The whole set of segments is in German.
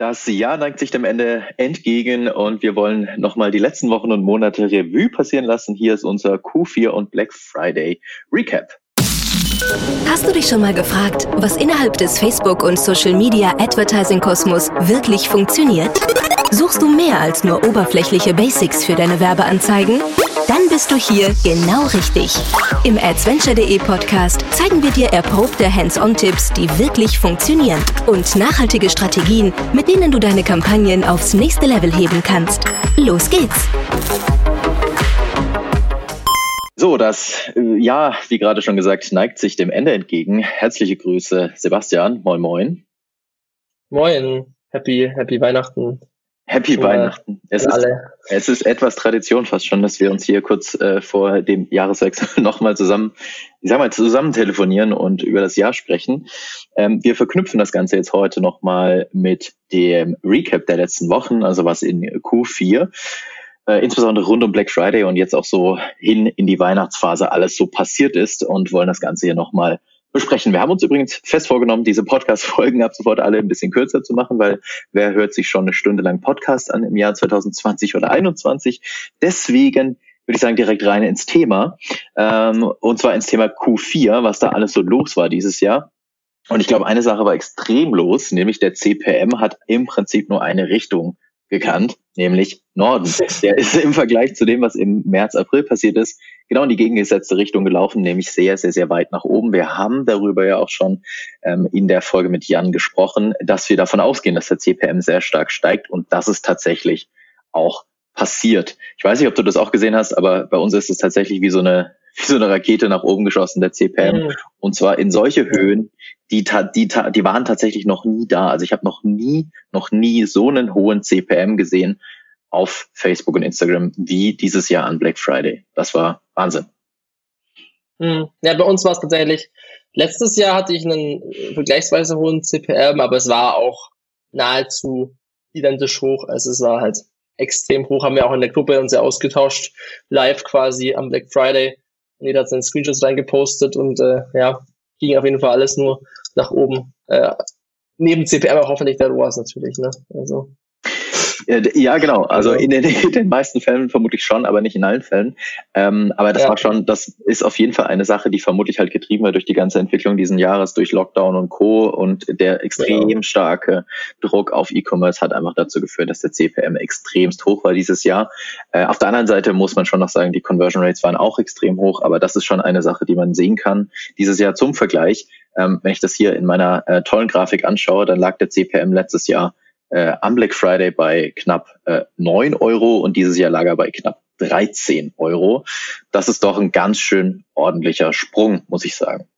Das Jahr neigt sich dem Ende entgegen und wir wollen nochmal die letzten Wochen und Monate Revue passieren lassen. Hier ist unser Q4 und Black Friday Recap. Hast du dich schon mal gefragt, was innerhalb des Facebook- und Social-Media-Advertising-Kosmos wirklich funktioniert? Suchst du mehr als nur oberflächliche Basics für deine Werbeanzeigen? Dann bist du hier genau richtig. Im adventure.de Podcast zeigen wir dir erprobte Hands-on-Tipps, die wirklich funktionieren und nachhaltige Strategien, mit denen du deine Kampagnen aufs nächste Level heben kannst. Los geht's! So, das äh, Jahr, wie gerade schon gesagt, neigt sich dem Ende entgegen. Herzliche Grüße, Sebastian. Moin, moin. Moin. Happy, happy Weihnachten. Happy Schon Weihnachten. Es ist, es ist etwas Tradition fast schon, dass wir uns hier kurz äh, vor dem Jahreswechsel nochmal zusammen, ich sag mal, zusammen telefonieren und über das Jahr sprechen. Ähm, wir verknüpfen das Ganze jetzt heute nochmal mit dem Recap der letzten Wochen, also was in Q4, äh, insbesondere rund um Black Friday und jetzt auch so hin in die Weihnachtsphase alles so passiert ist und wollen das Ganze hier nochmal besprechen. Wir haben uns übrigens fest vorgenommen, diese Podcast-Folgen ab sofort alle ein bisschen kürzer zu machen, weil wer hört sich schon eine Stunde lang Podcast an im Jahr 2020 oder 2021? Deswegen würde ich sagen, direkt rein ins Thema. Ähm, und zwar ins Thema Q4, was da alles so los war dieses Jahr. Und ich glaube, eine Sache war extrem los, nämlich der CPM hat im Prinzip nur eine Richtung gekannt, nämlich Norden. Der ist im Vergleich zu dem, was im März, April passiert ist, genau in die gegengesetzte Richtung gelaufen, nämlich sehr, sehr, sehr weit nach oben. Wir haben darüber ja auch schon ähm, in der Folge mit Jan gesprochen, dass wir davon ausgehen, dass der CPM sehr stark steigt und das ist tatsächlich auch passiert. Ich weiß nicht, ob du das auch gesehen hast, aber bei uns ist es tatsächlich wie so eine wie so eine Rakete nach oben geschossen, der CPM. Mhm. Und zwar in solche Höhen, die, die, die waren tatsächlich noch nie da. Also ich habe noch nie, noch nie so einen hohen CPM gesehen auf Facebook und Instagram wie dieses Jahr an Black Friday. Das war Wahnsinn. Mhm. Ja, bei uns war es tatsächlich, letztes Jahr hatte ich einen vergleichsweise hohen CPM, aber es war auch nahezu identisch hoch. Also es war halt extrem hoch, haben wir auch in der Gruppe uns ja ausgetauscht, live quasi am Black Friday. Jeder hat seine Screenshots reingepostet und äh, ja, ging auf jeden Fall alles nur nach oben. Äh, neben CPM auch hoffentlich der ROAS natürlich, ne? Also ja, genau. Also in den, in den, meisten Fällen vermutlich schon, aber nicht in allen Fällen. Ähm, aber das ja. war schon, das ist auf jeden Fall eine Sache, die vermutlich halt getrieben wird durch die ganze Entwicklung diesen Jahres, durch Lockdown und Co. Und der extrem ja. starke Druck auf E-Commerce hat einfach dazu geführt, dass der CPM extremst hoch war dieses Jahr. Äh, auf der anderen Seite muss man schon noch sagen, die Conversion Rates waren auch extrem hoch, aber das ist schon eine Sache, die man sehen kann. Dieses Jahr zum Vergleich, ähm, wenn ich das hier in meiner äh, tollen Grafik anschaue, dann lag der CPM letztes Jahr äh, am Black Friday bei knapp äh, 9 Euro und dieses Jahr lag er bei knapp 13 Euro. Das ist doch ein ganz schön ordentlicher Sprung, muss ich sagen.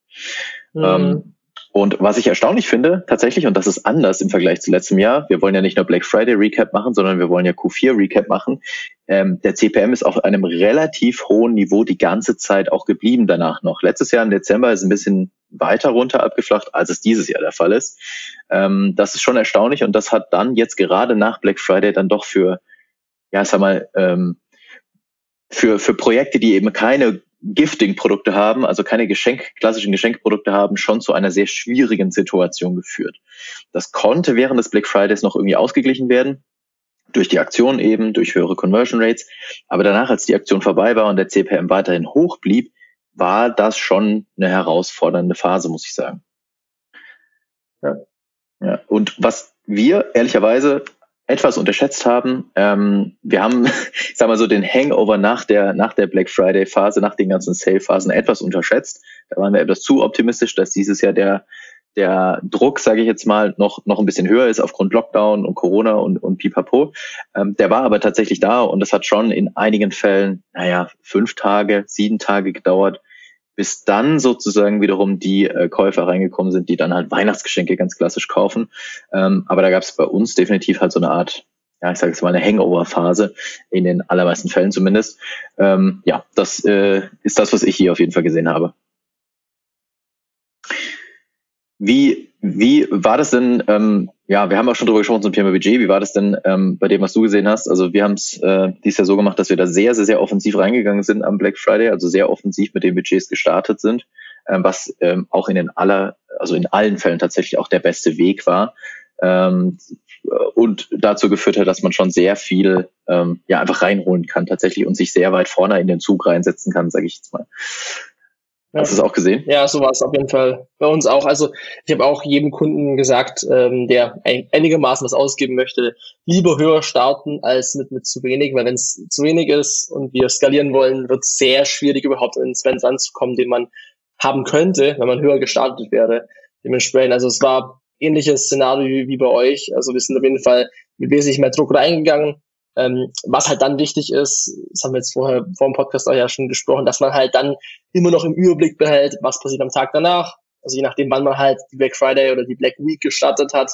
Mhm. Ähm, und was ich erstaunlich finde, tatsächlich, und das ist anders im Vergleich zu letztem Jahr, wir wollen ja nicht nur Black Friday Recap machen, sondern wir wollen ja Q4 Recap machen. Ähm, der CPM ist auf einem relativ hohen Niveau die ganze Zeit auch geblieben danach noch. Letztes Jahr im Dezember ist ein bisschen weiter runter abgeflacht, als es dieses Jahr der Fall ist. Ähm, das ist schon erstaunlich und das hat dann jetzt gerade nach Black Friday dann doch für, ja, sag mal, ähm, für, für Projekte, die eben keine Gifting-Produkte haben, also keine Geschenk, klassischen Geschenkprodukte haben, schon zu einer sehr schwierigen Situation geführt. Das konnte während des Black Fridays noch irgendwie ausgeglichen werden, durch die Aktion eben, durch höhere Conversion Rates. Aber danach, als die Aktion vorbei war und der CPM weiterhin hoch blieb, war das schon eine herausfordernde Phase, muss ich sagen. Ja. ja. Und was wir ehrlicherweise etwas unterschätzt haben. Ähm, wir haben, ich sag mal so, den Hangover nach der, nach der Black Friday Phase, nach den ganzen Sale Phasen etwas unterschätzt. Da waren wir etwas zu optimistisch, dass dieses Jahr der, der Druck, sage ich jetzt mal, noch, noch ein bisschen höher ist aufgrund Lockdown und Corona und, und Pipapo. Ähm, der war aber tatsächlich da und das hat schon in einigen Fällen, naja, fünf Tage, sieben Tage gedauert, bis dann sozusagen wiederum die äh, Käufer reingekommen sind, die dann halt Weihnachtsgeschenke ganz klassisch kaufen. Ähm, aber da gab es bei uns definitiv halt so eine Art, ja, ich sage jetzt mal eine Hangover-Phase, in den allermeisten Fällen zumindest. Ähm, ja, das äh, ist das, was ich hier auf jeden Fall gesehen habe. Wie, wie war das denn, ähm, ja, wir haben auch schon drüber gesprochen zum Thema Budget, wie war das denn ähm, bei dem, was du gesehen hast? Also wir haben es äh, dies Jahr so gemacht, dass wir da sehr, sehr, sehr offensiv reingegangen sind am Black Friday, also sehr offensiv mit den Budgets gestartet sind, ähm, was ähm, auch in den aller, also in allen Fällen tatsächlich auch der beste Weg war. Ähm, und dazu geführt hat, dass man schon sehr viel ähm, ja einfach reinholen kann tatsächlich und sich sehr weit vorne in den Zug reinsetzen kann, sage ich jetzt mal. Hast du es auch gesehen? Ja, so war es auf jeden Fall bei uns auch. Also ich habe auch jedem Kunden gesagt, ähm, der ein, einigermaßen was ausgeben möchte, lieber höher starten als mit, mit zu wenig, weil wenn es zu wenig ist und wir skalieren wollen, wird es sehr schwierig, überhaupt in den Spend ranzukommen, den man haben könnte, wenn man höher gestartet wäre. Dementsprechend, also es war ähnliches Szenario wie, wie bei euch. Also wir sind auf jeden Fall mit wesentlich mehr Druck reingegangen ähm, was halt dann wichtig ist, das haben wir jetzt vorher vor dem Podcast auch ja schon gesprochen, dass man halt dann immer noch im Überblick behält, was passiert am Tag danach. Also je nachdem, wann man halt die Black Friday oder die Black Week gestartet hat,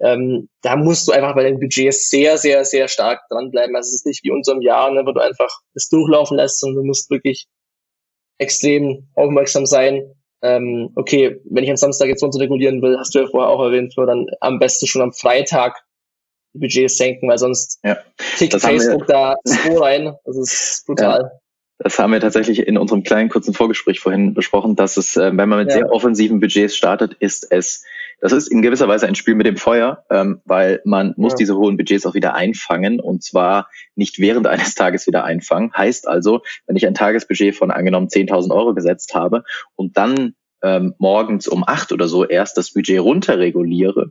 ähm, da musst du einfach bei den Budgets sehr, sehr, sehr stark dranbleiben. Also es ist nicht wie unserem Jahr, ne, wo du einfach das durchlaufen lässt, sondern du musst wirklich extrem aufmerksam sein. Ähm, okay, wenn ich am Samstag jetzt runter regulieren will, hast du ja vorher auch erwähnt, dann am besten schon am Freitag die Budgets senken, weil sonst ja. tickt Facebook da so rein. Das ist brutal. Ja. Das haben wir tatsächlich in unserem kleinen kurzen Vorgespräch vorhin besprochen, dass es, äh, wenn man mit ja. sehr offensiven Budgets startet, ist es, das ist in gewisser Weise ein Spiel mit dem Feuer, ähm, weil man muss ja. diese hohen Budgets auch wieder einfangen und zwar nicht während eines Tages wieder einfangen. Heißt also, wenn ich ein Tagesbudget von angenommen 10.000 Euro gesetzt habe und dann ähm, morgens um acht oder so erst das Budget runterreguliere,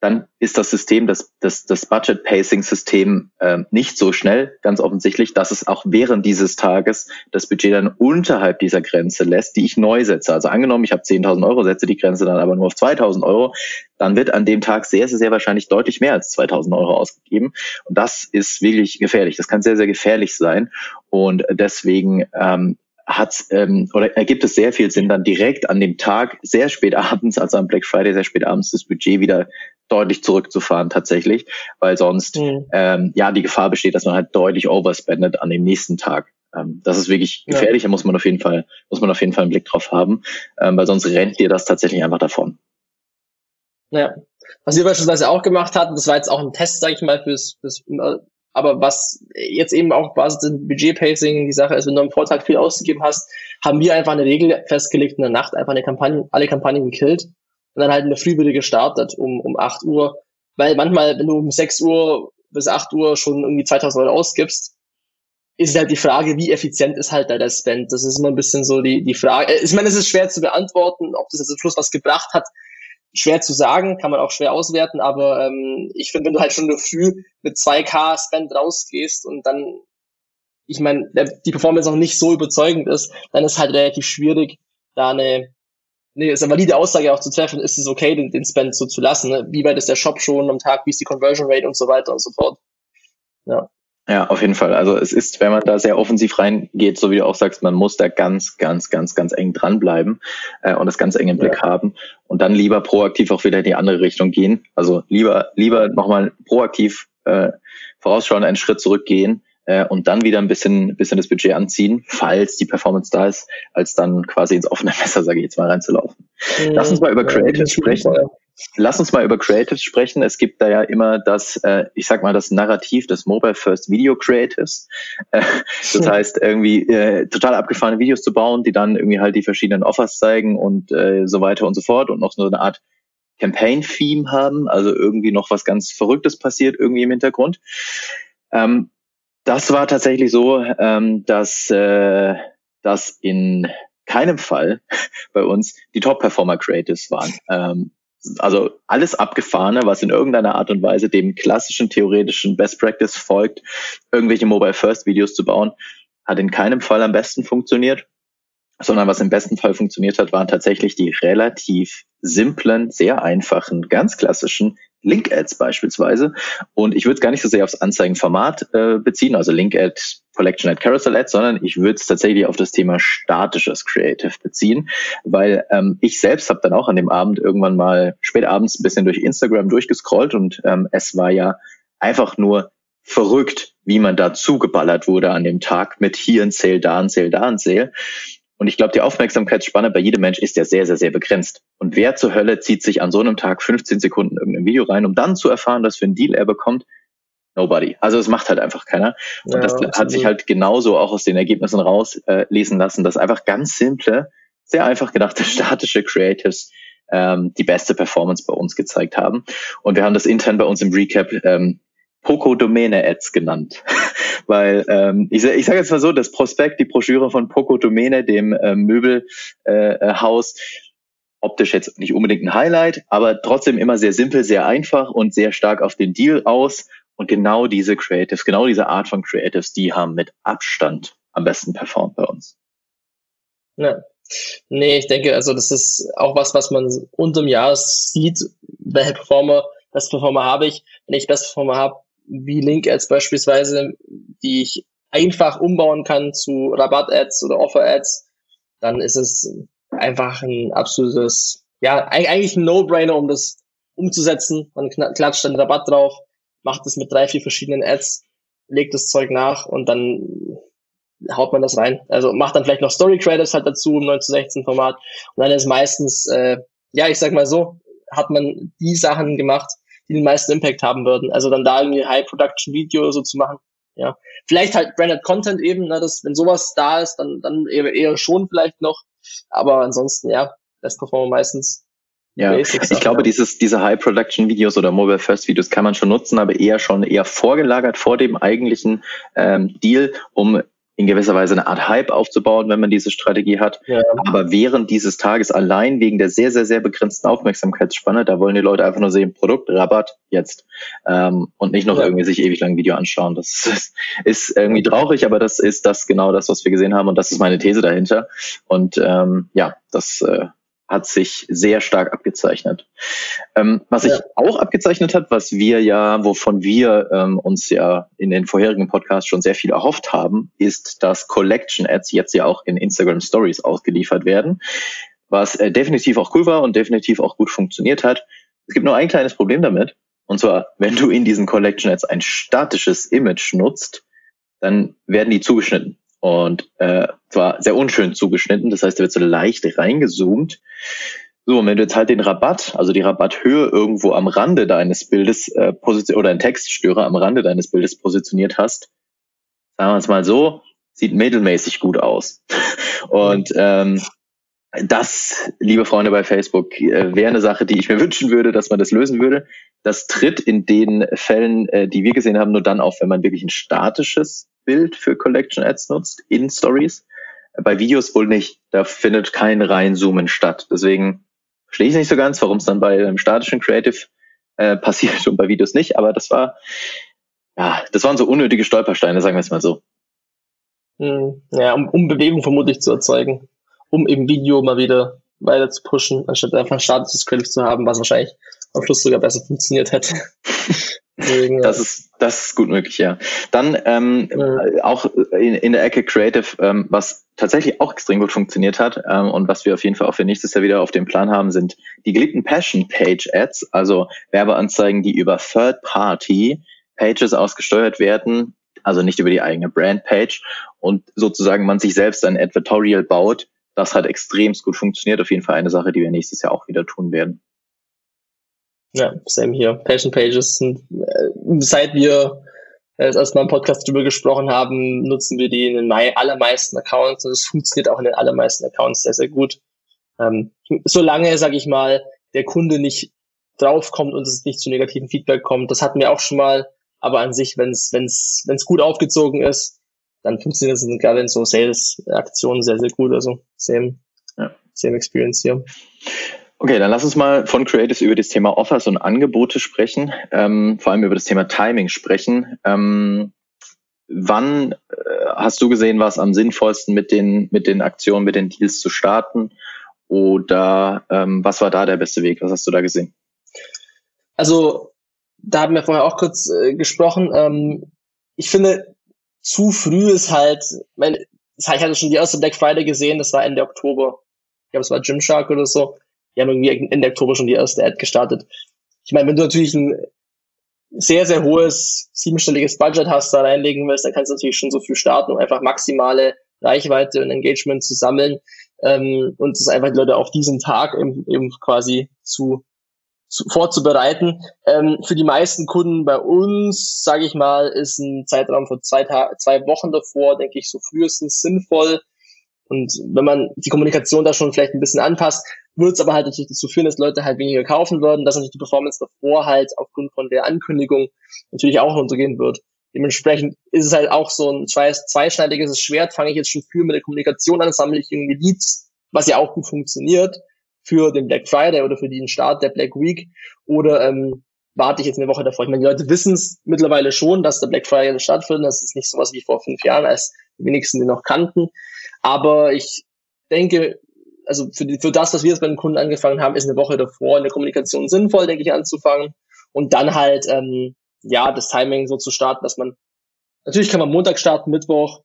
dann ist das System, das, das, das Budget-Pacing-System äh, nicht so schnell, ganz offensichtlich, dass es auch während dieses Tages das Budget dann unterhalb dieser Grenze lässt, die ich neu setze. Also angenommen, ich habe 10.000 Euro, setze die Grenze dann aber nur auf 2.000 Euro, dann wird an dem Tag sehr, sehr, sehr wahrscheinlich deutlich mehr als 2.000 Euro ausgegeben. Und das ist wirklich gefährlich. Das kann sehr, sehr gefährlich sein. Und deswegen ähm, hat ähm, oder ergibt es sehr viel Sinn, dann direkt an dem Tag sehr spät abends, also am Black Friday sehr spät abends, das Budget wieder deutlich zurückzufahren tatsächlich, weil sonst mhm. ähm, ja die Gefahr besteht, dass man halt deutlich overspendet an dem nächsten Tag. Ähm, das ist wirklich gefährlich, ja. da muss man auf jeden Fall muss man auf jeden Fall einen Blick drauf haben, ähm, weil sonst rennt dir das tatsächlich einfach davon. Ja, was wir beispielsweise auch gemacht hatten, das war jetzt auch ein Test, sage ich mal, fürs, fürs aber was jetzt eben auch Basis des Budget-Pacing die Sache ist, wenn du am Vortag viel ausgegeben hast, haben wir einfach eine Regel festgelegt in der Nacht, einfach eine Kampagne, alle Kampagnen gekillt und dann halt in der Früh wieder gestartet um, um 8 Uhr. Weil manchmal, wenn du um 6 Uhr bis 8 Uhr schon irgendwie 2000 Euro ausgibst, ist halt die Frage, wie effizient ist halt da der Spend. Das ist immer ein bisschen so die, die Frage. Ich meine, es ist schwer zu beantworten, ob das jetzt am Schluss was gebracht hat schwer zu sagen, kann man auch schwer auswerten, aber ähm, ich finde, wenn du halt schon früh mit 2K Spend rausgehst und dann, ich meine, die Performance noch nicht so überzeugend ist, dann ist halt relativ schwierig, da eine, nee, ist eine valide Aussage auch zu treffen, ist es okay, den, den Spend so zu lassen, ne? wie weit ist der Shop schon am Tag, wie ist die Conversion Rate und so weiter und so fort. Ja. Ja, auf jeden Fall. Also es ist, wenn man da sehr offensiv reingeht, so wie du auch sagst, man muss da ganz, ganz, ganz, ganz eng dranbleiben äh, und das ganz eng im Blick ja. haben und dann lieber proaktiv auch wieder in die andere Richtung gehen. Also lieber, lieber nochmal proaktiv äh, vorausschauen, einen Schritt zurückgehen äh, und dann wieder ein bisschen, bisschen das Budget anziehen, falls die Performance da ist, als dann quasi ins offene Messer, sage ich jetzt mal, reinzulaufen. Mhm. Lass uns mal über Creatives sprechen. Lass uns mal über Creatives sprechen. Es gibt da ja immer das, äh, ich sag mal, das Narrativ des Mobile First Video Creatives. Äh, das heißt, irgendwie äh, total abgefahrene Videos zu bauen, die dann irgendwie halt die verschiedenen Offers zeigen und äh, so weiter und so fort und noch so eine Art Campaign-Theme haben, also irgendwie noch was ganz Verrücktes passiert irgendwie im Hintergrund. Ähm, das war tatsächlich so, ähm, dass äh, das in keinem Fall bei uns die Top-Performer Creatives waren. Ähm, also alles Abgefahrene, was in irgendeiner Art und Weise dem klassischen theoretischen Best Practice folgt, irgendwelche Mobile First Videos zu bauen, hat in keinem Fall am besten funktioniert, sondern was im besten Fall funktioniert hat, waren tatsächlich die relativ simplen, sehr einfachen, ganz klassischen Link-Ads beispielsweise. Und ich würde es gar nicht so sehr aufs Anzeigenformat äh, beziehen, also Link-Ad, Collection Ad, Carousel Ad, sondern ich würde es tatsächlich auf das Thema statisches Creative beziehen, weil ähm, ich selbst habe dann auch an dem Abend irgendwann mal spät abends ein bisschen durch Instagram durchgescrollt und ähm, es war ja einfach nur verrückt, wie man da zugeballert wurde an dem Tag mit hier ein Sale, da ein Sale, da ein Sale. Und ich glaube, die Aufmerksamkeitsspanne bei jedem Mensch ist ja sehr, sehr, sehr begrenzt. Und wer zur Hölle zieht sich an so einem Tag 15 Sekunden irgendein Video rein, um dann zu erfahren, dass für ein Deal er bekommt? Nobody. Also es macht halt einfach keiner. Und ja, das absolut. hat sich halt genauso auch aus den Ergebnissen rauslesen äh, lassen, dass einfach ganz simple, sehr einfach gedachte statische Creatives ähm, die beste Performance bei uns gezeigt haben. Und wir haben das intern bei uns im Recap ähm, Poco Domäne Ads genannt. Weil ähm, ich, ich sage jetzt mal so, das Prospekt, die Broschüre von Poco Domäne, dem äh, Möbelhaus, äh, äh optisch jetzt nicht unbedingt ein Highlight, aber trotzdem immer sehr simpel, sehr einfach und sehr stark auf den Deal aus. Und genau diese Creatives, genau diese Art von Creatives, die haben mit Abstand am besten performt bei uns. Ja. Nee, ich denke, also das ist auch was, was man unterm Jahr sieht, welche Performer, Best Performer habe ich. Wenn ich Best Performer habe, wie Link-Ads beispielsweise, die ich einfach umbauen kann zu Rabatt-Ads oder Offer-Ads, dann ist es einfach ein absolutes, ja, eigentlich ein No-Brainer, um das umzusetzen. Man klatscht dann Rabatt drauf, macht es mit drei, vier verschiedenen Ads, legt das Zeug nach und dann haut man das rein. Also macht dann vielleicht noch Story Creatives halt dazu im 9 zu 16 Format und dann ist meistens, äh, ja, ich sag mal so, hat man die Sachen gemacht, die den meisten Impact haben würden. Also dann da irgendwie High Production Video oder so zu machen. Ja, vielleicht halt Branded Content eben, ne, dass wenn sowas da ist, dann dann eher, eher schon vielleicht noch. Aber ansonsten ja, Best Performer meistens ja, ich glaube, dieses, diese High-Production-Videos oder Mobile-First-Videos kann man schon nutzen, aber eher schon eher vorgelagert vor dem eigentlichen ähm, Deal, um in gewisser Weise eine Art Hype aufzubauen, wenn man diese Strategie hat. Ja. Aber während dieses Tages allein wegen der sehr, sehr, sehr begrenzten Aufmerksamkeitsspanne, da wollen die Leute einfach nur sehen, Produkt, Rabatt, jetzt. Ähm, und nicht noch ja. irgendwie sich ewig lang ein Video anschauen. Das ist, ist irgendwie traurig, aber das ist das genau das, was wir gesehen haben und das ist meine These dahinter. Und ähm, ja, das äh, hat sich sehr stark abgezeichnet. Ähm, was sich auch abgezeichnet hat, was wir ja, wovon wir ähm, uns ja in den vorherigen Podcasts schon sehr viel erhofft haben, ist, dass Collection Ads jetzt ja auch in Instagram Stories ausgeliefert werden, was äh, definitiv auch cool war und definitiv auch gut funktioniert hat. Es gibt nur ein kleines Problem damit. Und zwar, wenn du in diesen Collection Ads ein statisches Image nutzt, dann werden die zugeschnitten und äh, zwar sehr unschön zugeschnitten, das heißt, er wird so leicht reingezoomt. So, und wenn du jetzt halt den Rabatt, also die Rabatthöhe irgendwo am Rande deines Bildes äh, oder einen Textstörer am Rande deines Bildes positioniert hast, sagen wir es mal so, sieht mittelmäßig gut aus. Und ähm, das, liebe Freunde bei Facebook, äh, wäre eine Sache, die ich mir wünschen würde, dass man das lösen würde. Das tritt in den Fällen, äh, die wir gesehen haben, nur dann auf, wenn man wirklich ein statisches Bild für Collection Ads nutzt in Stories. Bei Videos wohl nicht. Da findet kein Reinzoomen statt. Deswegen verstehe ich nicht so ganz, warum es dann bei einem statischen Creative äh, passiert und bei Videos nicht. Aber das war, ja, das waren so unnötige Stolpersteine, sagen wir es mal so. Hm, ja, um, um Bewegung vermutlich zu erzeugen. Um im Video mal wieder weiter zu pushen, anstatt einfach ein statisches Creative zu haben, was wahrscheinlich am Schluss sogar besser funktioniert hätte. Deswegen, das ist das ist gut möglich, ja. Dann ähm, ja. auch in, in der Ecke Creative, ähm, was tatsächlich auch extrem gut funktioniert hat ähm, und was wir auf jeden Fall auch für nächstes Jahr wieder auf dem Plan haben, sind die geliebten Passion Page Ads, also Werbeanzeigen, die über Third Party Pages ausgesteuert werden, also nicht über die eigene Brand Page und sozusagen man sich selbst ein Advertorial baut. Das hat extremst gut funktioniert. Auf jeden Fall eine Sache, die wir nächstes Jahr auch wieder tun werden. Ja, same hier. Passion Pages sind, äh, seit wir äh, das erste Mal im Podcast drüber gesprochen haben, nutzen wir die in den allermeisten Accounts und es funktioniert auch in den allermeisten Accounts sehr, sehr gut. Ähm, solange, sage ich mal, der Kunde nicht draufkommt und es nicht zu negativen Feedback kommt, das hatten wir auch schon mal, aber an sich, wenn es wenn's, wenn's gut aufgezogen ist, dann funktioniert es gerade in so Sales-Aktionen sehr, sehr gut. Also same, ja. same Experience hier. Okay, dann lass uns mal von Creatives über das Thema Offers und Angebote sprechen, ähm, vor allem über das Thema Timing sprechen. Ähm, wann äh, hast du gesehen, war es am sinnvollsten, mit den, mit den Aktionen, mit den Deals zu starten? Oder ähm, was war da der beste Weg? Was hast du da gesehen? Also, da haben wir vorher auch kurz äh, gesprochen. Ähm, ich finde, zu früh ist halt, mein, ich hatte schon die erste Black Friday gesehen, das war Ende Oktober. Ich glaube, es war Gymshark oder so. Die haben irgendwie Ende Oktober schon die erste Ad gestartet. Ich meine, wenn du natürlich ein sehr, sehr hohes siebenstelliges Budget hast, da reinlegen willst, dann kannst du natürlich schon so viel starten, um einfach maximale Reichweite und Engagement zu sammeln ähm, und es einfach die Leute auf diesen Tag eben, eben quasi zu, zu vorzubereiten. Ähm, für die meisten Kunden bei uns, sage ich mal, ist ein Zeitraum von zwei, Tag zwei Wochen davor, denke ich, so frühestens sinnvoll Und wenn man die Kommunikation da schon vielleicht ein bisschen anpasst, wird es aber halt natürlich dazu führen, dass Leute halt weniger kaufen würden, dass natürlich die Performance davor halt aufgrund von der Ankündigung natürlich auch runtergehen wird. Dementsprechend ist es halt auch so ein zweischneidiges Schwert. Fange ich jetzt schon viel mit der Kommunikation an, sammle ich irgendwie Leads, was ja auch gut funktioniert für den Black Friday oder für den Start der Black Week oder ähm, warte ich jetzt eine Woche davor. Ich meine, die Leute wissen es mittlerweile schon, dass der Black Friday stattfindet. Das ist nicht sowas wie vor fünf Jahren, als die wenigsten den noch kannten. Aber ich denke, also für, die, für das, was wir jetzt bei den Kunden angefangen haben, ist eine Woche davor in der Kommunikation sinnvoll, denke ich, anzufangen. Und dann halt ähm, ja, das Timing so zu starten, dass man, natürlich kann man Montag starten, Mittwoch,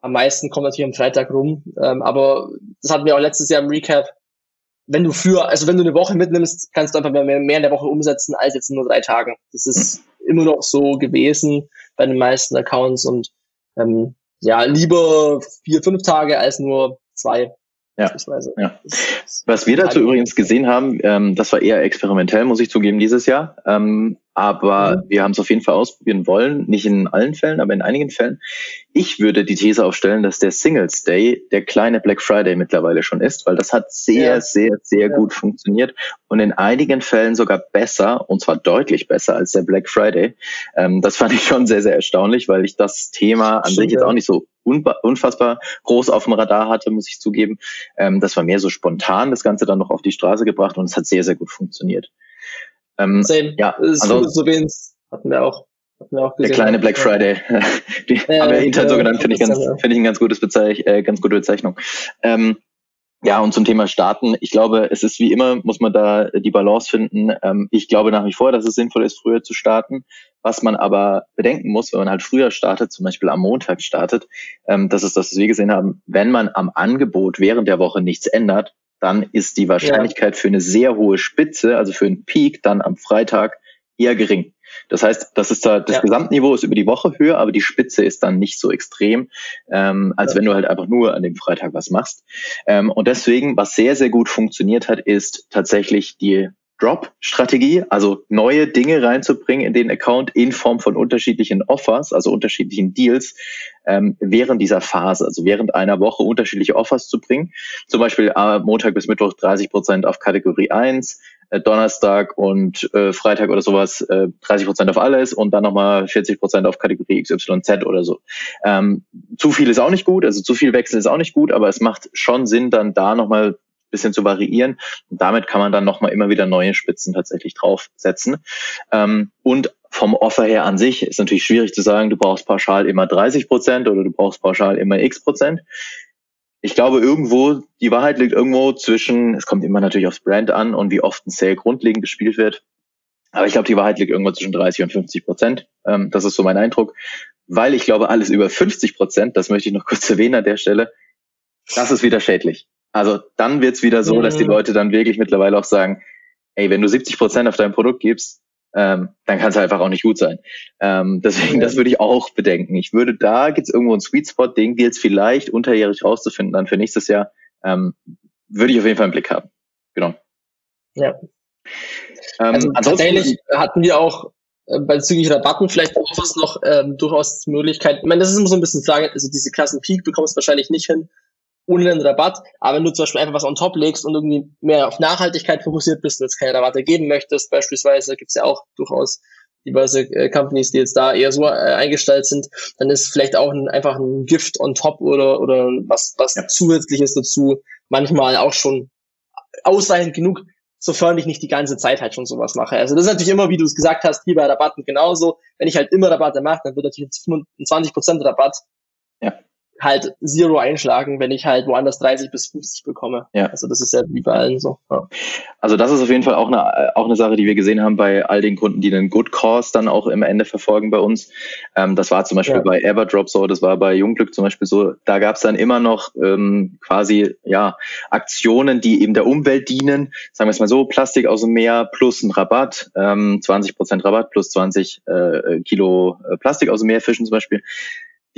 am meisten kommt natürlich am Freitag rum, ähm, aber das hatten wir auch letztes Jahr im Recap. Wenn du für, also wenn du eine Woche mitnimmst, kannst du einfach mehr, mehr in der Woche umsetzen als jetzt in nur drei Tagen. Das ist immer noch so gewesen bei den meisten Accounts und ähm, ja, lieber vier, fünf Tage als nur zwei. Ja. ja. Was wir dazu übrigens gesehen haben, ähm, das war eher experimentell, muss ich zugeben, dieses Jahr. Ähm, aber wir haben es auf jeden Fall ausprobieren wollen, nicht in allen Fällen, aber in einigen Fällen. Ich würde die These aufstellen, dass der Singles Day der kleine Black Friday mittlerweile schon ist, weil das hat sehr, ja. sehr, sehr ja. gut funktioniert und in einigen Fällen sogar besser, und zwar deutlich besser als der Black Friday. Ähm, das fand ich schon sehr, sehr erstaunlich, weil ich das Thema an sich jetzt auch nicht so unfassbar groß auf dem Radar hatte, muss ich zugeben. Ähm, das war mehr so spontan, das Ganze dann noch auf die Straße gebracht und es hat sehr, sehr gut funktioniert. Ähm, Same. Ja, Slowenien hatten wir auch. Hatten wir auch gesehen. Der kleine Black Friday. Die ja, haben wir intern ja, so genannt, finde ich ganz, finde ich ein ganz gutes Bezeich, äh, ganz gute Bezeichnung. Ähm, ja, und zum Thema Starten, ich glaube, es ist wie immer, muss man da die Balance finden. Ähm, ich glaube nach wie vor, dass es sinnvoll ist, früher zu starten. Was man aber bedenken muss, wenn man halt früher startet, zum Beispiel am Montag startet, ähm, das ist das, was wir gesehen haben, wenn man am Angebot während der Woche nichts ändert, dann ist die Wahrscheinlichkeit ja. für eine sehr hohe Spitze, also für einen Peak dann am Freitag eher gering. Das heißt, das ist da, das ja. Gesamtniveau ist über die Woche höher, aber die Spitze ist dann nicht so extrem, ähm, als ja. wenn du halt einfach nur an dem Freitag was machst. Ähm, und deswegen, was sehr, sehr gut funktioniert hat, ist tatsächlich die Drop-Strategie, also neue Dinge reinzubringen in den Account in Form von unterschiedlichen Offers, also unterschiedlichen Deals, ähm, während dieser Phase, also während einer Woche unterschiedliche Offers zu bringen. Zum Beispiel äh, Montag bis Mittwoch 30 Prozent auf Kategorie 1, äh, Donnerstag und äh, Freitag oder sowas äh, 30 Prozent auf alles und dann nochmal 40 Prozent auf Kategorie XYZ oder so. Ähm, zu viel ist auch nicht gut, also zu viel Wechsel ist auch nicht gut, aber es macht schon Sinn, dann da nochmal bisschen zu variieren. Und damit kann man dann nochmal immer wieder neue Spitzen tatsächlich draufsetzen. Ähm, und vom Offer her an sich ist natürlich schwierig zu sagen, du brauchst pauschal immer 30 Prozent oder du brauchst pauschal immer x Prozent. Ich glaube, irgendwo, die Wahrheit liegt irgendwo zwischen, es kommt immer natürlich aufs Brand an und wie oft ein Sale grundlegend gespielt wird. Aber ich glaube, die Wahrheit liegt irgendwo zwischen 30 und 50 Prozent. Ähm, das ist so mein Eindruck. Weil ich glaube, alles über 50 Prozent, das möchte ich noch kurz erwähnen an der Stelle, das ist wieder schädlich. Also dann wird's wieder so, mhm. dass die mhm. Leute dann wirklich mittlerweile auch sagen, ey, wenn du 70 Prozent auf dein Produkt gibst, ähm, dann kann es einfach auch nicht gut sein. Ähm, deswegen, das würde ich auch bedenken. Ich würde da, gibt's irgendwo einen Sweet Spot, den gilt es vielleicht unterjährig rauszufinden, dann für nächstes Jahr, ähm, würde ich auf jeden Fall einen Blick haben. Genau. Ja. Ähm, also tatsächlich hatten wir auch äh, bei zügig Rabatten vielleicht auch was noch ähm, durchaus Möglichkeit. Ich meine, das ist immer so ein bisschen Frage, also diese Klassen Peak bekommst du wahrscheinlich nicht hin, ohne einen Rabatt. Aber wenn du zum Beispiel einfach was on top legst und irgendwie mehr auf Nachhaltigkeit fokussiert bist und jetzt keine Rabatte geben möchtest, beispielsweise, gibt's ja auch durchaus diverse äh, Companies, die jetzt da eher so äh, eingestellt sind, dann ist vielleicht auch ein, einfach ein Gift on top oder, oder was, was ja. zusätzliches dazu manchmal auch schon ausreichend genug, sofern ich nicht die ganze Zeit halt schon sowas mache. Also das ist natürlich immer, wie du es gesagt hast, hier bei Rabatten genauso. Wenn ich halt immer Rabatte mache, dann wird natürlich 25% Rabatt ja halt Zero einschlagen, wenn ich halt woanders 30 bis 50 bekomme. Ja. Also das ist ja wie bei allen so. Ja. Also das ist auf jeden Fall auch eine, auch eine Sache, die wir gesehen haben bei all den Kunden, die einen Good Cause dann auch im Ende verfolgen bei uns. Ähm, das war zum Beispiel ja. bei Everdrop so, das war bei Jungglück zum Beispiel so. Da gab es dann immer noch ähm, quasi ja Aktionen, die eben der Umwelt dienen. Sagen wir es mal so, Plastik aus dem Meer plus ein Rabatt, ähm, 20 Prozent Rabatt plus 20 äh, Kilo äh, Plastik aus dem Meer fischen zum Beispiel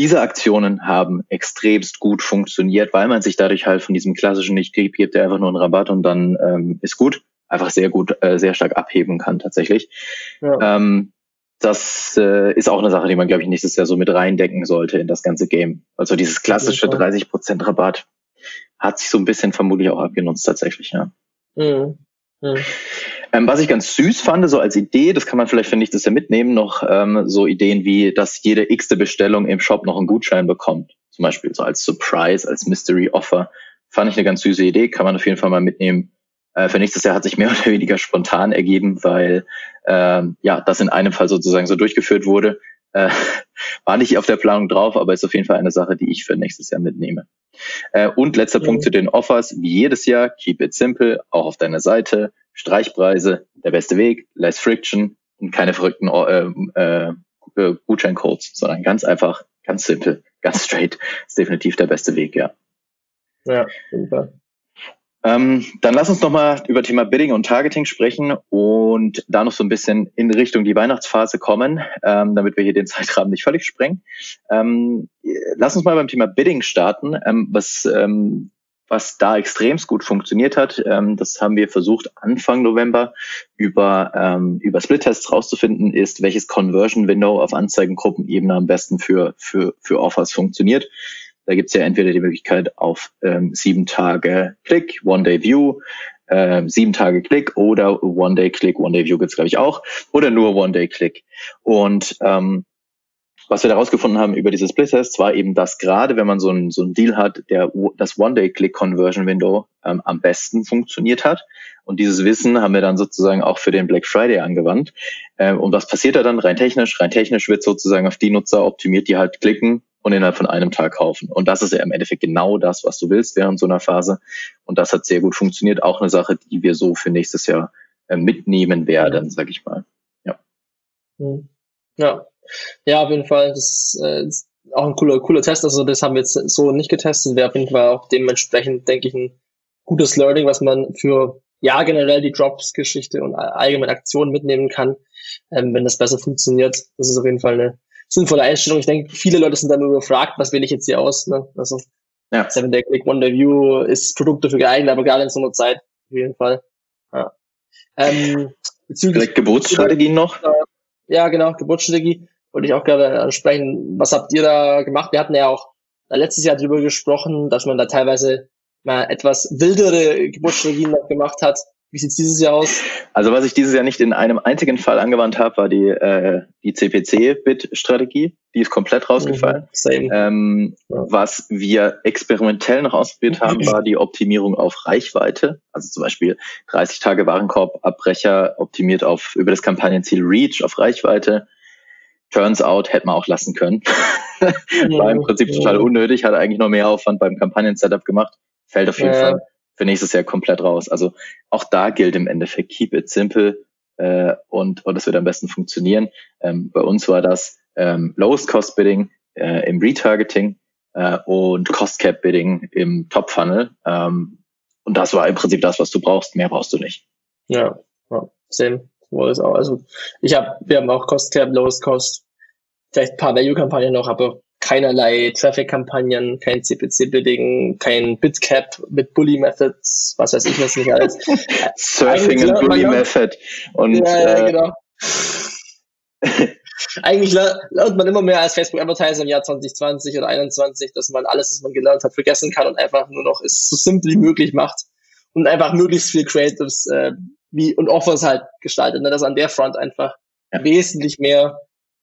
diese Aktionen haben extremst gut funktioniert, weil man sich dadurch halt von diesem klassischen nicht gibt, gibt einfach nur einen Rabatt und dann ähm, ist gut, einfach sehr gut, äh, sehr stark abheben kann tatsächlich. Ja. Ähm, das äh, ist auch eine Sache, die man, glaube ich, nächstes Jahr so mit reindecken sollte in das ganze Game. Also dieses klassische 30% Rabatt. hat sich so ein bisschen vermutlich auch abgenutzt tatsächlich, ja. Mhm. Mhm. Ähm, was ich ganz süß fand, so als Idee, das kann man vielleicht, finde ich, das ja mitnehmen, noch ähm, so Ideen wie, dass jede x-te Bestellung im Shop noch einen Gutschein bekommt. Zum Beispiel so als Surprise, als Mystery Offer. Fand ich eine ganz süße Idee, kann man auf jeden Fall mal mitnehmen. Äh, für nächstes Jahr hat sich mehr oder weniger spontan ergeben, weil äh, ja das in einem Fall sozusagen so durchgeführt wurde. Äh, war nicht auf der Planung drauf, aber ist auf jeden Fall eine Sache, die ich für nächstes Jahr mitnehme. Äh, und letzter mhm. Punkt zu den Offers. Wie jedes Jahr, keep it simple, auch auf deiner Seite. Streichpreise, der beste Weg, less friction und keine verrückten äh, äh, äh, Gutscheincodes, sondern ganz einfach, ganz simpel, ganz straight. Ist definitiv der beste Weg, ja. Ja, super. Ähm, dann lass uns nochmal über Thema Bidding und Targeting sprechen und da noch so ein bisschen in Richtung die Weihnachtsphase kommen, ähm, damit wir hier den Zeitrahmen nicht völlig sprengen. Ähm, lass uns mal beim Thema Bidding starten, ähm, was, ähm, was da extremst gut funktioniert hat. Ähm, das haben wir versucht Anfang November über, ähm, über Split-Tests rauszufinden, ist, welches Conversion-Window auf Anzeigengruppenebene am besten für, für, für Offers funktioniert. Da gibt es ja entweder die Möglichkeit auf ähm, sieben Tage Klick, One-Day-View, äh, sieben Tage Klick oder One-Day-Click, One-Day-View gibt's glaube ich auch, oder nur One-Day-Click. Und ähm, was wir da rausgefunden haben über diese Split-Tests war eben, dass gerade wenn man so ein, so Deal hat, der das One-Day-Click-Conversion-Window ähm, am besten funktioniert hat. Und dieses Wissen haben wir dann sozusagen auch für den Black Friday angewandt. Ähm, und was passiert da dann rein technisch? Rein technisch wird sozusagen auf die Nutzer optimiert, die halt klicken und innerhalb von einem Tag kaufen. Und das ist ja im Endeffekt genau das, was du willst während so einer Phase. Und das hat sehr gut funktioniert. Auch eine Sache, die wir so für nächstes Jahr äh, mitnehmen werden, sag ich mal. Ja. Ja. Ja, auf jeden Fall. Das äh, ist auch ein cooler, cooler Test. Also das haben wir jetzt so nicht getestet. Wäre auf jeden Fall auch dementsprechend, denke ich, ein gutes Learning, was man für ja generell die Drops-Geschichte und allgemeine Aktionen mitnehmen kann, ähm, wenn das besser funktioniert. Das ist auf jeden Fall eine sinnvolle Einstellung. Ich denke, viele Leute sind dann überfragt, was wähle ich jetzt hier aus. Ne? Also ja. Seven Day Click, One Day View ist Produkt dafür geeignet, aber gerade in so einer Zeit auf jeden Fall. Ja. Ähm, bezüglich Vielleicht Geburtsstrategien noch? Ja, genau, Geburtsstrategie wollte ich auch gerade ansprechen. Was habt ihr da gemacht? Wir hatten ja auch letztes Jahr darüber gesprochen, dass man da teilweise mal etwas wildere Geburtsstrategien noch gemacht hat. Wie sieht's dieses Jahr aus? Also was ich dieses Jahr nicht in einem einzigen Fall angewandt habe, war die, äh, die CPC-Bit-Strategie. Die ist komplett rausgefallen. Mhm, ähm, ja. Was wir experimentell noch ausprobiert haben, war die Optimierung auf Reichweite. Also zum Beispiel 30 Tage Warenkorbabbrecher optimiert auf über das Kampagnenziel Reach auf Reichweite. Turns out hätte man auch lassen können. war im Prinzip total unnötig, hat eigentlich noch mehr Aufwand beim Kampagnen-Setup gemacht. Fällt auf jeden ja. Fall für nächstes Jahr komplett raus. Also auch da gilt im Endeffekt, keep it simple äh, und, und das wird am besten funktionieren. Ähm, bei uns war das ähm, Lowest Cost Bidding äh, im Retargeting äh, und Cost Cap Bidding im Top Funnel. Ähm, und das war im Prinzip das, was du brauchst. Mehr brauchst du nicht. Ja, ja same. Also ich habe, wir haben auch Cost Cap, Lowest Cost, vielleicht ein paar Value-Kampagnen noch, aber keinerlei Traffic-Kampagnen, kein CPC-Bidding, kein Bitcap mit Bully-Methods, was weiß ich was nicht alles. Surfing and Bully-Method. Und, ja, ja, äh, genau. Eigentlich lernt man immer mehr als Facebook-Advertiser im Jahr 2020 oder 2021, dass man alles, was man gelernt hat, vergessen kann und einfach nur noch es so simpel wie möglich macht und einfach möglichst viel Creatives äh, wie und Offers halt gestaltet, ne? dass an der Front einfach ja. wesentlich mehr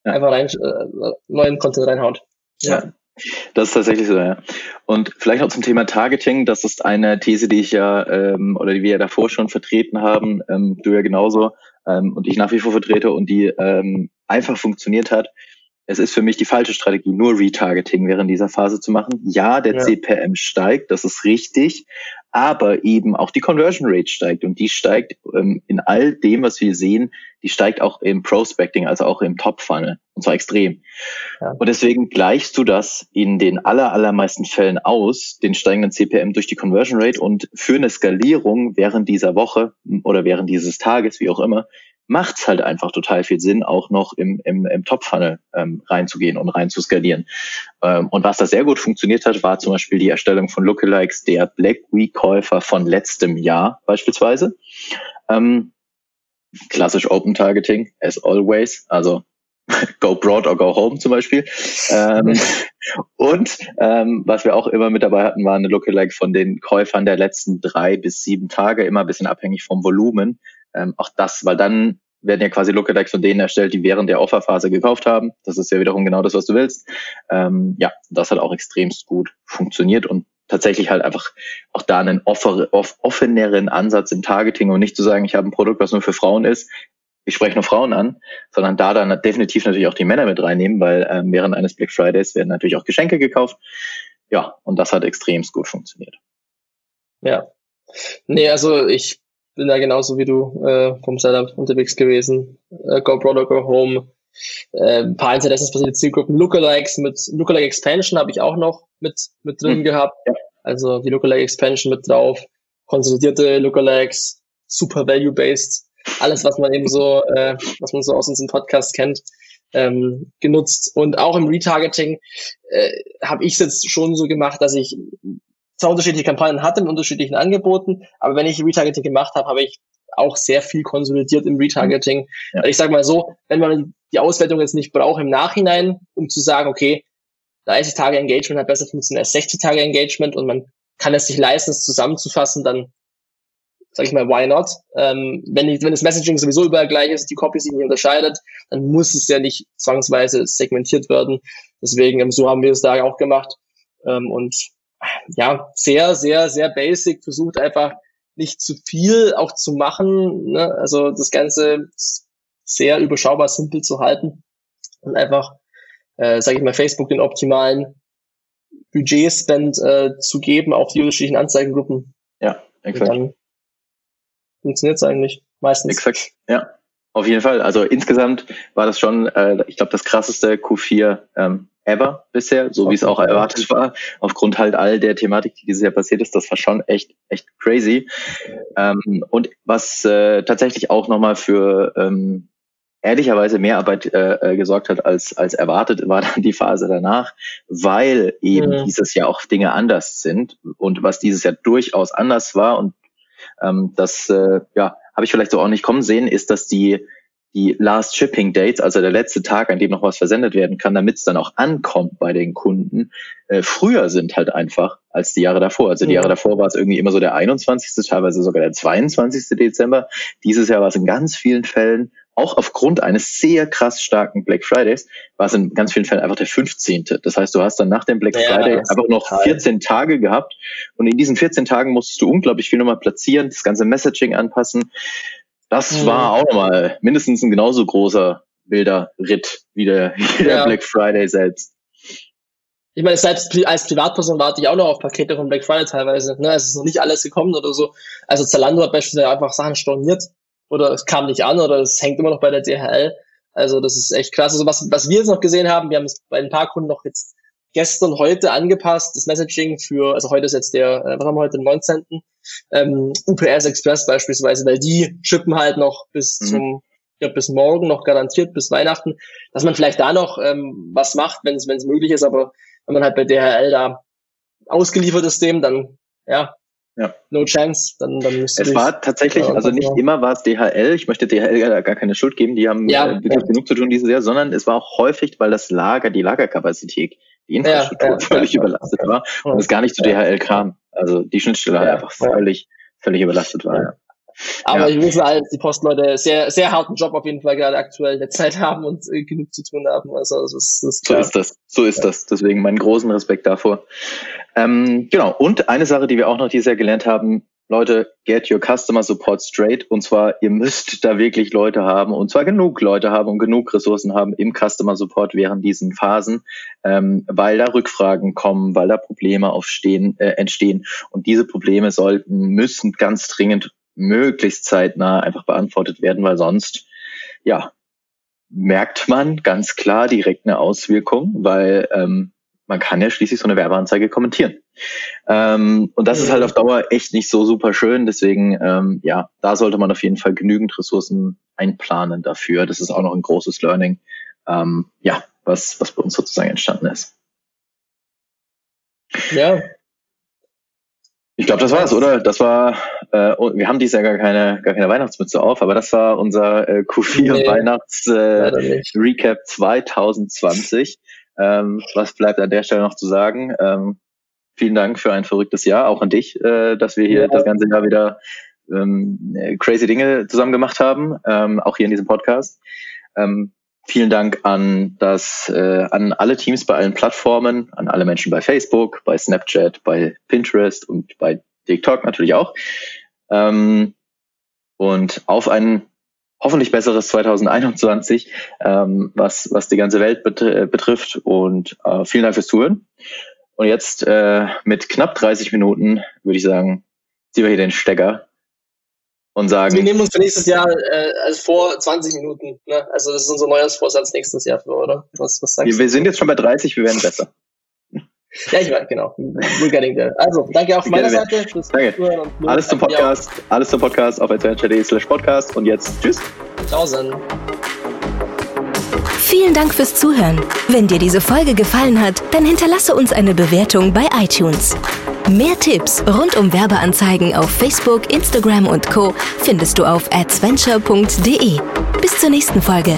ja. einfach rein, äh, neuen Content reinhaut. Ja. Das ist tatsächlich so, ja. Und vielleicht noch zum Thema Targeting. Das ist eine These, die ich ja ähm, oder die wir ja davor schon vertreten haben, ähm, du ja genauso ähm, und ich nach wie vor vertrete und die ähm, einfach funktioniert hat. Es ist für mich die falsche Strategie, nur Retargeting während dieser Phase zu machen. Ja, der ja. CPM steigt, das ist richtig, aber eben auch die Conversion Rate steigt und die steigt ähm, in all dem, was wir sehen, die steigt auch im Prospecting, also auch im Top Funnel und zwar extrem. Ja. Und deswegen gleichst du das in den aller, allermeisten Fällen aus, den steigenden CPM durch die Conversion Rate und für eine Skalierung während dieser Woche oder während dieses Tages, wie auch immer, macht es halt einfach total viel Sinn, auch noch im, im, im Top-Funnel ähm, reinzugehen und rein zu skalieren. Ähm, und was da sehr gut funktioniert hat, war zum Beispiel die Erstellung von Lookalikes der Black Week-Käufer von letztem Jahr beispielsweise. Ähm, klassisch Open Targeting, as always. Also go broad or go home zum Beispiel. Ähm, und ähm, was wir auch immer mit dabei hatten, war eine Lookalike von den Käufern der letzten drei bis sieben Tage, immer ein bisschen abhängig vom Volumen. Ähm, auch das, weil dann werden ja quasi Lookalikes von denen erstellt, die während der Offerphase gekauft haben. Das ist ja wiederum genau das, was du willst. Ähm, ja, das hat auch extremst gut funktioniert und tatsächlich halt einfach auch da einen offeneren Ansatz im Targeting und nicht zu sagen, ich habe ein Produkt, was nur für Frauen ist, ich spreche nur Frauen an, sondern da dann definitiv natürlich auch die Männer mit reinnehmen, weil ähm, während eines Black Fridays werden natürlich auch Geschenke gekauft. Ja, und das hat extremst gut funktioniert. Ja. Nee, also ich bin da genauso wie du äh, vom Setup unterwegs gewesen. Äh, go Broad Go Home. Äh, ein paar interessensbasierte Zielgruppen. Lookalikes mit Lookalike Expansion habe ich auch noch mit, mit drin hm. gehabt. Ja. Also die Lookalike Expansion mit drauf. Konsolidierte Lookalikes, super value-based alles, was man eben so, äh, was man so aus unserem Podcast kennt, ähm, genutzt. Und auch im Retargeting äh, habe ich es jetzt schon so gemacht, dass ich zwar unterschiedliche Kampagnen hatte mit unterschiedlichen Angeboten, aber wenn ich Retargeting gemacht habe, habe ich auch sehr viel konsolidiert im Retargeting. Ja. Ich sage mal so, wenn man die Auswertung jetzt nicht braucht im Nachhinein, um zu sagen, okay, 30 Tage Engagement hat besser funktioniert als 60 Tage Engagement und man kann es sich leisten, es zusammenzufassen, dann sag ich mal, why not? Ähm, wenn, wenn das Messaging sowieso überall gleich ist, die Copy sich nicht unterscheidet, dann muss es ja nicht zwangsweise segmentiert werden. Deswegen, so haben wir es da auch gemacht. Ähm, und ja, sehr, sehr, sehr basic, versucht einfach nicht zu viel auch zu machen. Ne? Also das Ganze sehr überschaubar, simpel zu halten und einfach, äh, sage ich mal, Facebook den optimalen Budgetspend äh, zu geben auf die unterschiedlichen Anzeigengruppen. Ja, exakt funktioniert es eigentlich meistens. Exakt, ja. Auf jeden Fall. Also insgesamt war das schon, äh, ich glaube, das krasseste Q4 ähm, ever bisher, so wie es auch erwartet war, aufgrund halt all der Thematik, die dieses Jahr passiert ist. Das war schon echt, echt crazy. Ähm, und was äh, tatsächlich auch nochmal für ähm, ehrlicherweise mehr Arbeit äh, äh, gesorgt hat als, als erwartet, war dann die Phase danach, weil eben mhm. dieses Jahr auch Dinge anders sind und was dieses Jahr durchaus anders war und ähm, das äh, ja, habe ich vielleicht so auch nicht kommen sehen, ist, dass die die Last Shipping Dates, also der letzte Tag, an dem noch was versendet werden kann, damit es dann auch ankommt bei den Kunden, äh, früher sind halt einfach als die Jahre davor. Also die ja. Jahre davor war es irgendwie immer so der 21., teilweise sogar der 22. Dezember. Dieses Jahr war es in ganz vielen Fällen auch aufgrund eines sehr krass starken Black Fridays war es in ganz vielen Fällen einfach der 15. Das heißt, du hast dann nach dem Black ja, Friday einfach noch 14 Tage gehabt und in diesen 14 Tagen musstest du unglaublich viel nochmal platzieren, das ganze Messaging anpassen. Das mhm. war auch nochmal mindestens ein genauso großer wilder Ritt wie der, wie der ja. Black Friday selbst. Ich meine, selbst als Privatperson warte ich auch noch auf Pakete von Black Friday teilweise. Ne? Es ist noch nicht alles gekommen oder so. Also Zalando hat beispielsweise einfach Sachen storniert oder es kam nicht an oder es hängt immer noch bei der DHL. Also das ist echt krass. Also was, was wir jetzt noch gesehen haben, wir haben es bei ein paar Kunden noch jetzt gestern, heute angepasst, das Messaging für, also heute ist jetzt der, äh, was haben wir heute, den 19. Ähm, UPS Express beispielsweise, weil die schippen halt noch bis mhm. zum, ja, bis morgen noch garantiert, bis Weihnachten, dass man vielleicht da noch ähm, was macht, wenn es möglich ist, aber wenn man halt bei DHL da ausgeliefert ist dem, dann ja, ja. No chance, dann, dann müsste Es war tatsächlich, also nicht immer war es DHL, ich möchte DHL gar keine Schuld geben, die haben ja, äh, wirklich ja. genug zu tun dieses Jahr, sondern es war auch häufig, weil das Lager, die Lagerkapazität, die Infrastruktur ja, völlig überlastet war und es gar nicht zu DHL kam. Also die Schnittstelle halt einfach völlig, völlig überlastet war. Ja. Aber ja. ich wusste halt, die Postleute sehr, sehr harten Job auf jeden Fall gerade aktuell in der Zeit haben und äh, genug zu tun haben. Also das ist, das ist so ist das, so ist ja. das. Deswegen meinen großen Respekt davor. Ähm, genau. Und eine Sache, die wir auch noch dieses Jahr gelernt haben, Leute, get your customer support straight. Und zwar, ihr müsst da wirklich Leute haben und zwar genug Leute haben und genug Ressourcen haben im Customer Support während diesen Phasen, ähm, weil da Rückfragen kommen, weil da Probleme aufstehen, äh, entstehen. Und diese Probleme sollten, müssen ganz dringend möglichst zeitnah einfach beantwortet werden, weil sonst, ja, merkt man ganz klar direkt eine Auswirkung, weil ähm, man kann ja schließlich so eine Werbeanzeige kommentieren. Ähm, und das ist halt auf Dauer echt nicht so super schön. Deswegen, ähm, ja, da sollte man auf jeden Fall genügend Ressourcen einplanen dafür. Das ist auch noch ein großes Learning, ähm, ja, was, was bei uns sozusagen entstanden ist. Ja, Ich glaube, das war's, oder? Das war, äh, wir haben dieses Jahr gar keine, gar keine Weihnachtsmütze auf, aber das war unser äh, Q4 nee, Weihnachts äh, Recap 2020. Ähm, was bleibt an der Stelle noch zu sagen? Ähm, vielen Dank für ein verrücktes Jahr, auch an dich, äh, dass wir hier ja. das ganze Jahr wieder ähm, crazy Dinge zusammen gemacht haben, ähm, auch hier in diesem Podcast. Ähm, Vielen Dank an das, äh, an alle Teams bei allen Plattformen, an alle Menschen bei Facebook, bei Snapchat, bei Pinterest und bei TikTok natürlich auch. Ähm, und auf ein hoffentlich besseres 2021, ähm, was, was die ganze Welt bet äh, betrifft. Und äh, vielen Dank fürs Zuhören. Und jetzt äh, mit knapp 30 Minuten würde ich sagen, ziehen wir hier den Stecker und sagen. wir nehmen uns für nächstes Jahr äh, also vor 20 Minuten. Ne? Also das ist unser Neujahrsvorsatz nächstes Jahr, für, oder? Was, was sagst wir, du? Wir sind jetzt schon bei 30, wir werden besser. Ja, ich weiß, genau. We're getting there. Also, danke auch von meiner Seite. Danke. Alles zum Podcast, alles zum Podcast auf adventure.de slash podcast und jetzt tschüss. Tausend. Vielen Dank fürs Zuhören. Wenn dir diese Folge gefallen hat, dann hinterlasse uns eine Bewertung bei iTunes. Mehr Tipps rund um Werbeanzeigen auf Facebook, Instagram und Co. findest du auf adventure.de. Bis zur nächsten Folge.